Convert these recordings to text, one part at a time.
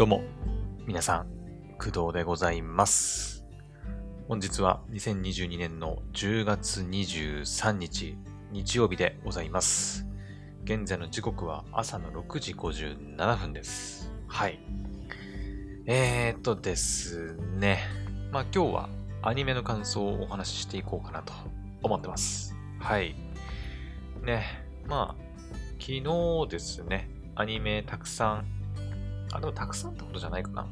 どうも、皆さん、工藤でございます。本日は2022年の10月23日、日曜日でございます。現在の時刻は朝の6時57分です。はい。えーっとですね。まあ今日はアニメの感想をお話ししていこうかなと思ってます。はい。ね。まあ、昨日ですね、アニメたくさん、あ、でもたくさんってことじゃないかな。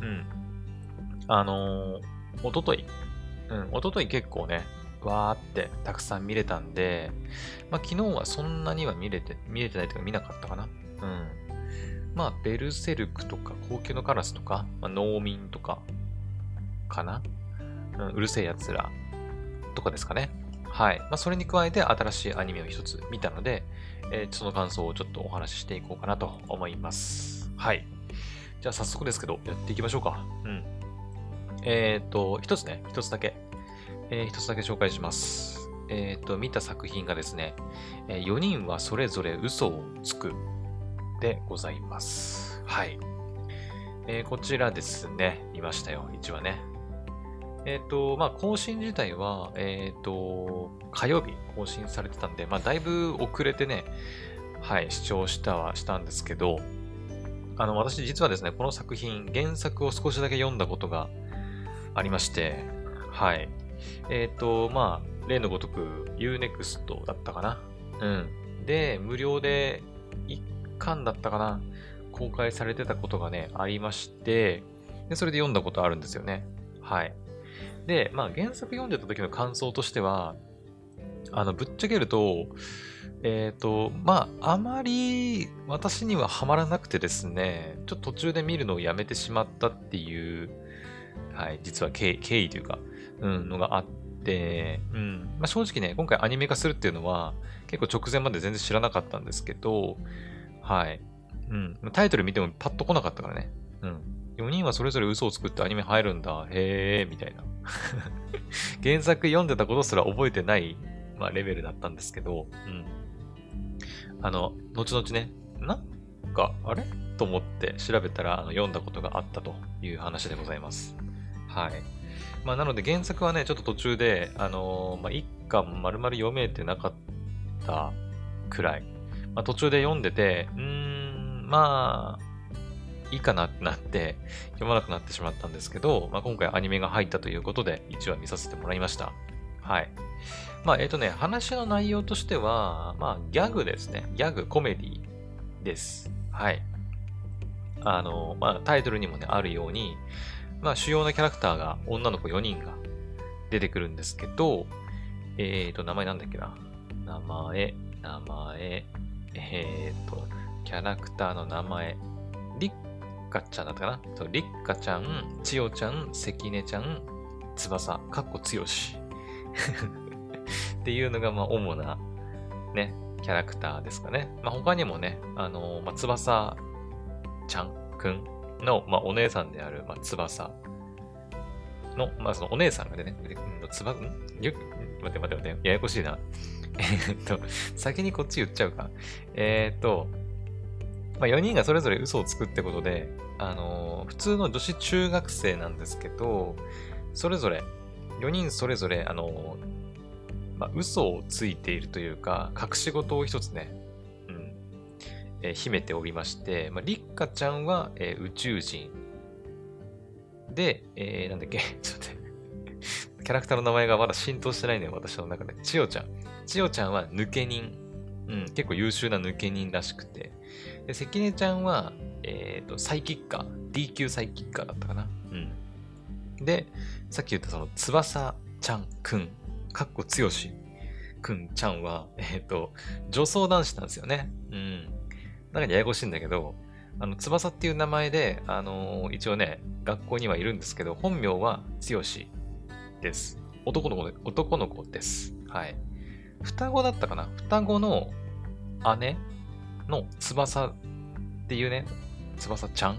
うん。あのー、おととい、うん、おととい結構ね、わーってたくさん見れたんで、まあ昨日はそんなには見れて、見れてないというか見なかったかな。うん。まあ、ベルセルクとか、高級のカラスとか、まあ、農民とか、かな、うん、うるせえ奴らとかですかね。はい。まあ、それに加えて新しいアニメを一つ見たので、えーその感想をちょっとお話ししていこうかなと思います。はい。じゃあ早速ですけど、やっていきましょうか。うん。えっ、と、一つね、一つだけ、えー一つだけ紹介します。えっ、と、見た作品がですね、え4人はそれぞれ嘘をつくでございます。はい。えこちらですね、見ましたよ、1話ね。えっ、と、まあ、更新自体は、えっ、と、火曜日更新されてたんで、まあ、だいぶ遅れてね、はい、視聴したはしたんですけど、あの、私実はですね、この作品、原作を少しだけ読んだことがありまして、はい。えっ、と、まあ、例のごとく Unext だったかな？うん。で、無料で1巻だったかな？公開されてたことがね、ありまして、で、それで読んだことあるんですよね。はい。で、まあ、原作読んでた時の感想としては、あの、ぶっちゃけると、えっ、と、まあ、あまり私にはハマらなくてですね、ちょっと途中で見るのをやめてしまったっていう、はい、実は経緯というか、うん、のがあって、うん、まあ、正直ね、今回アニメ化するっていうのは、結構直前まで全然知らなかったんですけど、はい、うん、タイトル見てもパッと来なかったからね、うん。4人はそれぞれ嘘を作ってアニメ入るんだ、へー、みたいな。原作読んでたことすら覚えてない、まあ、レベルだったんですけど、うん。あの、後々ね、なんか、あれと思って調べたら、あの読んだことがあったという話でございます。はい。まあ、なので原作はね、ちょっと途中で、あのーまあ、一巻丸々読めてなかったくらい。まあ、途中で読んでて、うーん、まあ、いいかなってなって、読まなくなってしまったんですけど、まあ、今回アニメが入ったということで、1話見させてもらいました。はい。まあ、えっ、とね、話の内容としては、まあ、ギャグですね。ギャグ、コメディです。はい。あの、まあ、タイトルにもね、あるように、まあ、主要なキャラクターが、女の子4人が出てくるんですけど、えっ、と、名前なんだっけな？名前、名前、えっ、と、キャラクターの名前、カちゃんだったかな？そうリッカちゃん、千代ちゃん、関根ちゃん、翼、かっこ強し。っていうのが、まあ、主な、ね、キャラクターですかね。まあ、他にもね、あのーまあ、翼ちゃんくんの、まあ、お姉さんである、まあ、翼の、まあ、そのお姉さんがね、うん？つば、んよ待って待って待って、ややこしいな。えっと、先にこっち言っちゃうか。えーっと、まあ、4人がそれぞれ嘘をつくってことで、あのー普通の女子中学生なんですけど、それぞれ、4人それぞれ、あのーまあ、嘘をついているというか、隠し事を一つね、うん、えー秘めておりまして、まあ、リッカちゃんは、え宇宙人。で、えーなんだっけ、ちょっと待って。キャラクターの名前がまだ浸透してないのよ、私の中で。千代ちゃん。千代ちゃんは抜け人。うん、結構優秀な抜け人らしくて。で、関根ちゃんは、えっ、と、サイキッカー。D 級サイキッカーだったかな。うん。で、さっき言ったその、翼ちゃんくん、かっこつよしくんちゃんは、えっ、と、女装男子なんですよね。うん。なんかややこしいんだけど、あの、翼っていう名前で、あのー一応ね、学校にはいるんですけど、本名はつよしです。男の子で、男の子です。はい。双子だったかな双子の姉の翼っていうね、翼ちゃんっ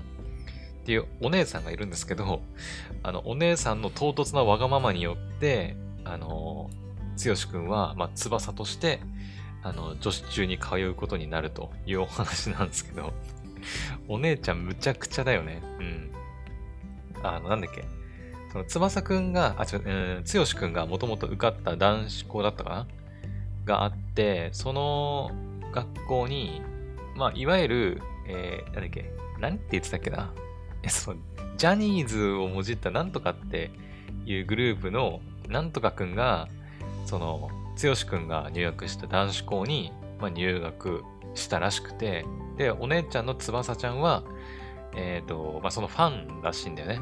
ていうお姉さんがいるんですけど、あの、お姉さんの唐突なわがままによって、あの、剛くんは、まあ、翼として、あの、女子中に通うことになるというお話なんですけど、お姉ちゃんむちゃくちゃだよね。うん。あの、なんだっけ。その、翼くんが、あ、違う、うん、つよしくんがもともと受かった男子校だったかな？があって、その学校に、まあ、いわゆる、えー、なんだっけ、何て言ってたっけな。え、そう、ジャニーズをもじったなんとかっていうグループのなんとかくんが、その、つよしくんが入学した男子校に、まあ、入学したらしくて、で、お姉ちゃんの翼ちゃんは、えっ、ー、と、まあ、そのファンらしいんだよね。う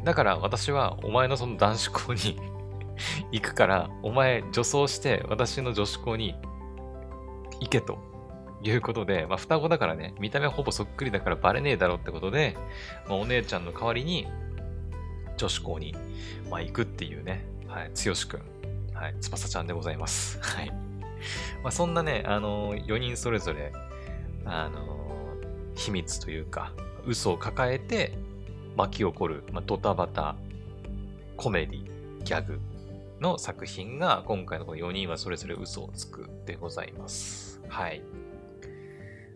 ん。だから私はお前のその男子校に 行くから、お前女装して私の女子校に行けということで、まあ、双子だからね、見た目ほぼそっくりだからバレねえだろってことで、まあ、お姉ちゃんの代わりに女子校に、まあ、行くっていうね、はい、つよしくん、はい、翼ちゃんでございます。はい。まあ、そんなね、あのー、4人それぞれ、あのー、秘密というか、嘘を抱えて巻き起こる、まあ、ドタバタ、コメディ、ギャグの作品が、今回のこの4人はそれぞれ嘘をつくでございます。はい。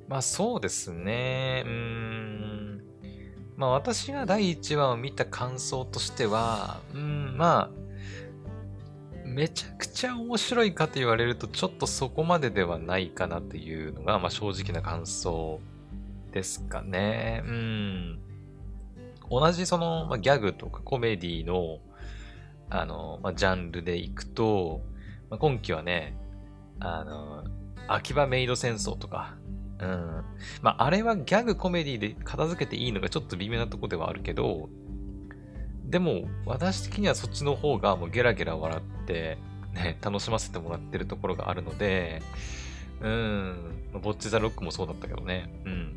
まあそうですね。うん。まあ私が第1話を見た感想としては、うん、まあ、めちゃくちゃ面白いかと言われると、ちょっとそこまでではないかなっていうのが、まあ正直な感想ですかね。うん。同じその、まあ、ギャグとかコメディの、あの、まあ、ジャンルでいくと、まあ、今期はね、あの、秋葉メイド戦争とか、うん。まあ、あれはギャグコメディで片付けていいのがちょっと微妙なとこではあるけど、でも、私的にはそっちの方がもうゲラゲラ笑って、ね、楽しませてもらってるところがあるので、うん、ボッチザロックもそうだったけどね、うん。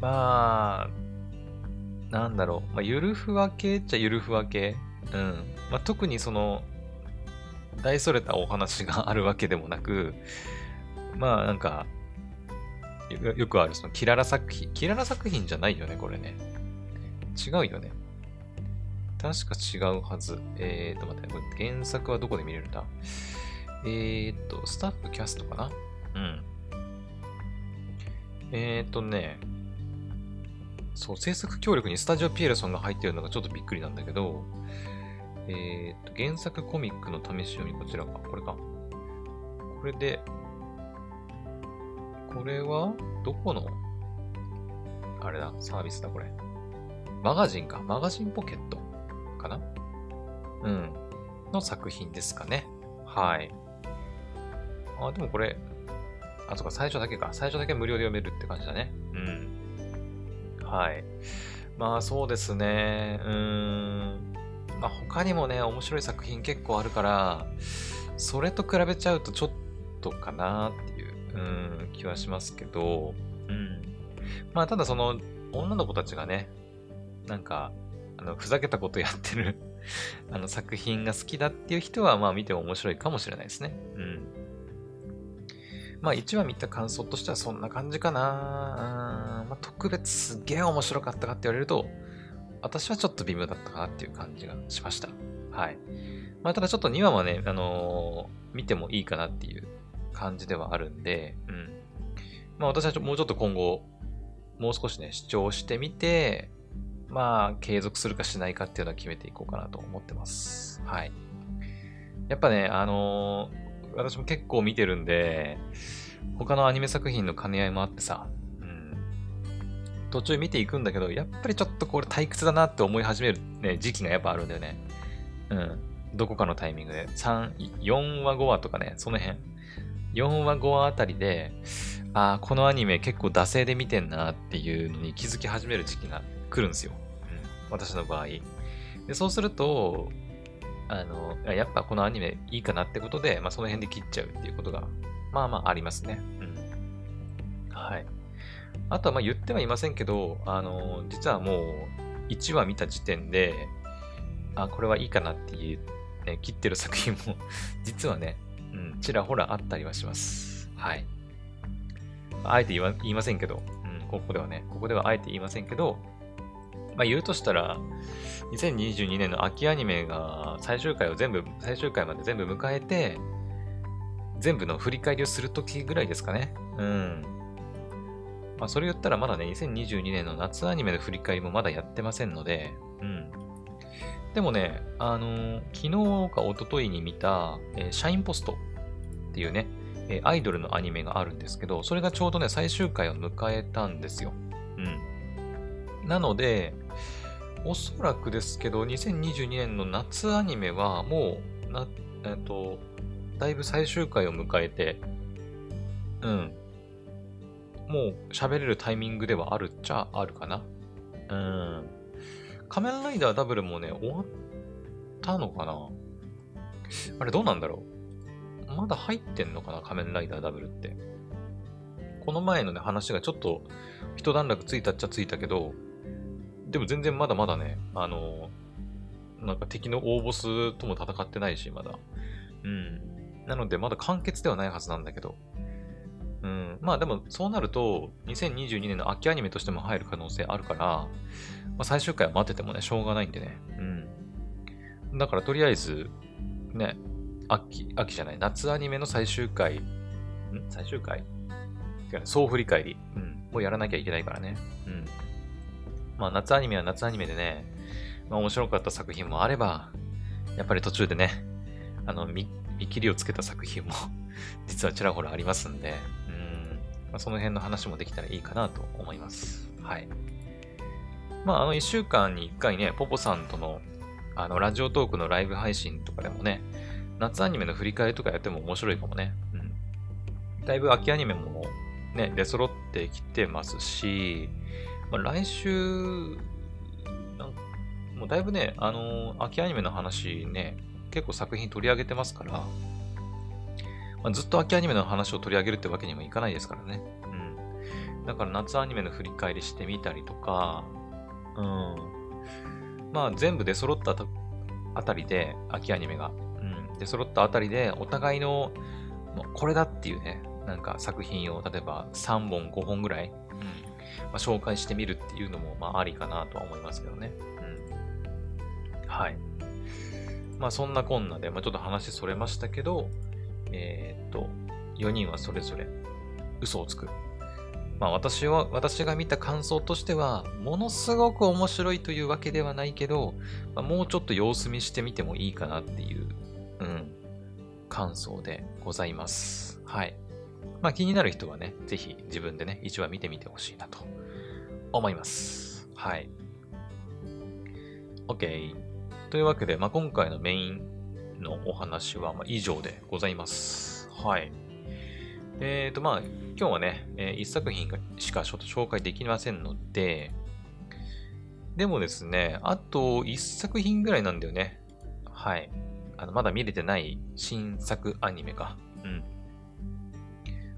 まあ、なんだろう、まあ、ゆるふわ系っちゃゆるふわ系。うん。まあ、特にその、大それたお話があるわけでもなく、まあなんか、よくあるそのキララ作品。キララ作品じゃないよね、これね。違うよね。確か違うはず。えーと、待って、これ原作はどこで見れるんだ？えーと、スタッフキャストかな？うん。えーとね、そう、制作協力にスタジオピエルソンが入ってるのがちょっとびっくりなんだけど、えーと、原作コミックの試し読み、こちらか。これか。これで、これは、どこの、あれだ、サービスだ、これ。マガジンか。マガジンポケットかな？うん。の作品ですかね。はい。あ、でもこれ、あ、そっか、最初だけか。最初だけ無料で読めるって感じだね。うん。はい。まあ、そうですね。うーん。まあ、他にもね、面白い作品結構あるから、それと比べちゃうとちょっとかなってうん、気はしますけど、うん。まあ、ただその、女の子たちがね、なんか、あの、ふざけたことやってる あの、作品が好きだっていう人は、まあ見ても面白いかもしれないですね。うん。まあ1話見た感想としてはそんな感じかな。まあ、特別すげえ面白かったかって言われると、私はちょっと微妙だったかなっていう感じがしました。はい。まあただちょっと2話はね、あのー、見てもいいかなっていう感じではあるんで、うん。まあ私はもうちょっと今後、もう少しね、主張してみて、まあ継続するかしないかっていうのは決めていこうかなと思ってます。はい。やっぱね、あのー、私も結構見てるんで、他のアニメ作品の兼ね合いもあってさ、うん。途中見ていくんだけど、やっぱりちょっとこれ退屈だなって思い始める、ね、時期がやっぱあるんだよね。うん。どこかのタイミングで。3、4話5話とかね、その辺。4話5話あたりで、ああ、このアニメ結構惰性で見てんなっていうのに気づき始める時期が来るんですよ。うん、私の場合。で、そうすると、あの、やっぱこのアニメいいかなってことで、まあその辺で切っちゃうっていうことが、まあまあありますね。うん。はい。あとはまあ言ってはいませんけど、あの、実はもう1話見た時点で、あ、これはいいかなっていう、ね、切ってる作品も 実はね、ちらほらあったりはします。はい。あえて言いませんけど、うん、ここではね、ここではあえて言いませんけど、まあ言うとしたら、2022年の秋アニメが最終回を全部、最終回まで全部迎えて、全部の振り返りをするときぐらいですかね。うん。まあ、それ言ったらまだね、2022年の夏アニメの振り返りもまだやってませんので、うん。でもね、あのー、昨日か一昨日に見た、えー、シャインポストっていうね、え、アイドルのアニメがあるんですけど、それがちょうどね、最終回を迎えたんですよ。うん。なので、おそらくですけど、2022年の夏アニメはもう、な、えっ、と、だいぶ最終回を迎えて、うん。もう喋れるタイミングではあるっちゃあるかな。うん。仮面ライダーダブルもね、終わったのかなあれどうなんだろうまだ入ってんのかな仮面ライダーダブルって。この前のね、話がちょっと一段落ついたっちゃついたけど、でも全然まだまだね、あの、なんか敵の大ボスとも戦ってないし、まだ。うん。なので、まだ完結ではないはずなんだけど。うん。まあでも、そうなると、2022年の秋アニメとしても入る可能性あるから、まあ、最終回は待っててもね、しょうがないんでね。うん。だから、とりあえず、ね、秋、秋じゃない、夏アニメの最終回、ん？最終回？総振り返り。うん。もうやらなきゃいけないからね。うん。まあ、夏アニメは夏アニメでね、まあ、面白かった作品もあれば、やっぱり途中でね、あの、見、見切りをつけた作品も 実はちらほらありますんで、うん、まあ、その辺の話もできたらいいかなと思います。はい。まあ、あの、一週間に一回ね、ポポさんとの、あの、ラジオトークのライブ配信とかでもね、夏アニメの振り返りとかやっても面白いかもね。うん。だいぶ秋アニメもね、出揃ってきてますし、まあ、来週、なんもうだいぶね、あのー、秋アニメの話ね、結構作品取り上げてますから、まあ、ずっと秋アニメの話を取り上げるってわけにもいかないですからね。うん。だから夏アニメの振り返りしてみたりとか、うん。まあ全部出揃ったあたりで、秋アニメが、出揃ったあたりで、お互いの、これだっていうね、なんか作品を、例えば3本、5本ぐらい、まあ、紹介してみるっていうのも、まあ、ありかなとは思いますけどね。うん。はい。まあ、そんなこんなで、まあ、ちょっと話それましたけど、えー、っと、4人はそれぞれ嘘をつく。まあ、私は、私が見た感想としては、ものすごく面白いというわけではないけど、まあ、もうちょっと様子見してみてもいいかなっていう、うん、感想でございます。はい。まあ気になる人はね、ぜひ自分でね、1話見てみてほしいなと思います。はい。OK。というわけで、まあ、今回のメインのお話はま以上でございます。はい。えっ、ー、と、まあ、今日はね、えー、1作品しかちょっと紹介できませんので、でもですね、あと1作品ぐらいなんだよね。はい。あの、まだ見れてない新作アニメが。うん。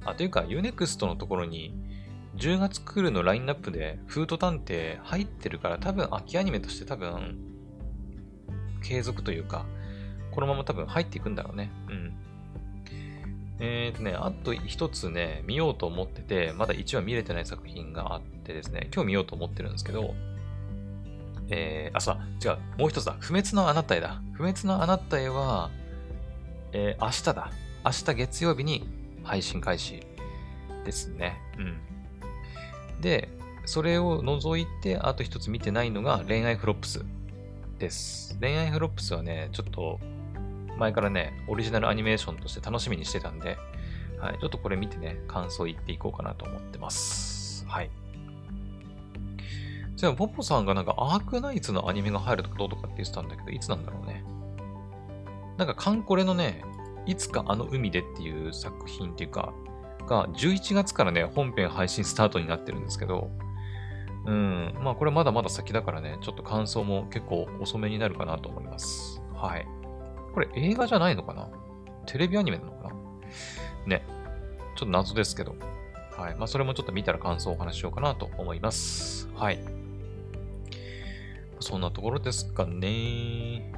あ、というか、Unext のところに、10月クールのラインナップで、フード探偵入ってるから、多分、秋アニメとして多分、継続というか、このまま多分入っていくんだろうね。うん。えっ、ー、とね、あと一つね、見ようと思ってて、まだ1話見れてない作品があってですね、今日見ようと思ってるんですけど、えー、あ、そう違う、もう一つだ。不滅のあなたへだ。不滅のあなたへは、えー、明日だ。明日月曜日に配信開始ですね。うん。で、それを除いて、あと一つ見てないのが恋愛フロップスです。恋愛フロップスはね、ちょっと前からね、オリジナルアニメーションとして楽しみにしてたんで、はい、ちょっとこれ見てね、感想言っていこうかなと思ってます。はい。じゃあ、ポポさんがなんかアークナイツのアニメが入るとかどうとかって言ってたんだけど、いつなんだろうね。なんかカンコレのね、いつかあの海でっていう作品っていうか、が11月からね、本編配信スタートになってるんですけど、うん、まあこれまだまだ先だからね、ちょっと感想も結構遅めになるかなと思います。はい。これ映画じゃないのかな？テレビアニメなのかな？ね。ちょっと謎ですけど。はい。まあそれもちょっと見たら感想をお話ししようかなと思います。はい。そんなところですかね。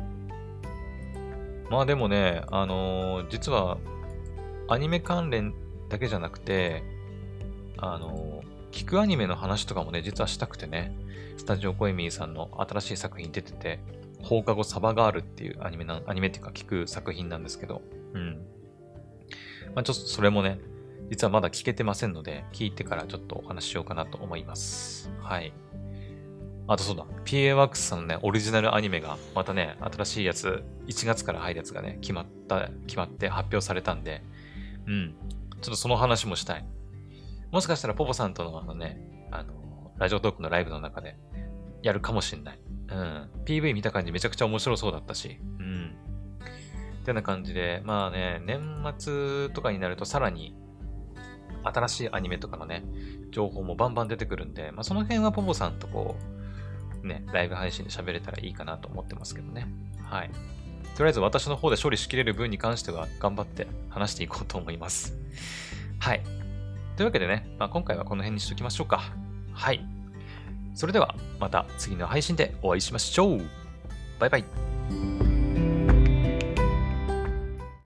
まあでもね、あのー、実は、アニメ関連だけじゃなくて、あのー、聞くアニメの話とかもね、実はしたくてね、スタジオコエミーさんの新しい作品出てて、放課後サバガールっていうアニメな、アニメっていうか聞く作品なんですけど、うん。まあちょっとそれもね、実はまだ聞けてませんので、聞いてからちょっとお話ししようかなと思います。はい。あとそうだ、PA ワークスさんのね、オリジナルアニメが、またね、新しいやつ、1月から入るやつがね、決まった、決まって発表されたんで、うん。ちょっとその話もしたい。もしかしたらポポさんとのあのね、あの、ラジオトークのライブの中でやるかもしんない。うん。PV 見た感じめちゃくちゃ面白そうだったし、うん。ってな感じで、まあね、年末とかになるとさらに新しいアニメとかのね、情報もバンバン出てくるんで、まあその辺はポポさんとこう、ね、ライブ配信で喋れたらいいかなと思ってますけどね。はい。とりあえず私の方で処理しきれる分に関しては頑張って話していこうと思います。はい。というわけでね、まあ、今回はこの辺にしときましょうか。はい。それではまた次の配信でお会いしましょう。バイバイ。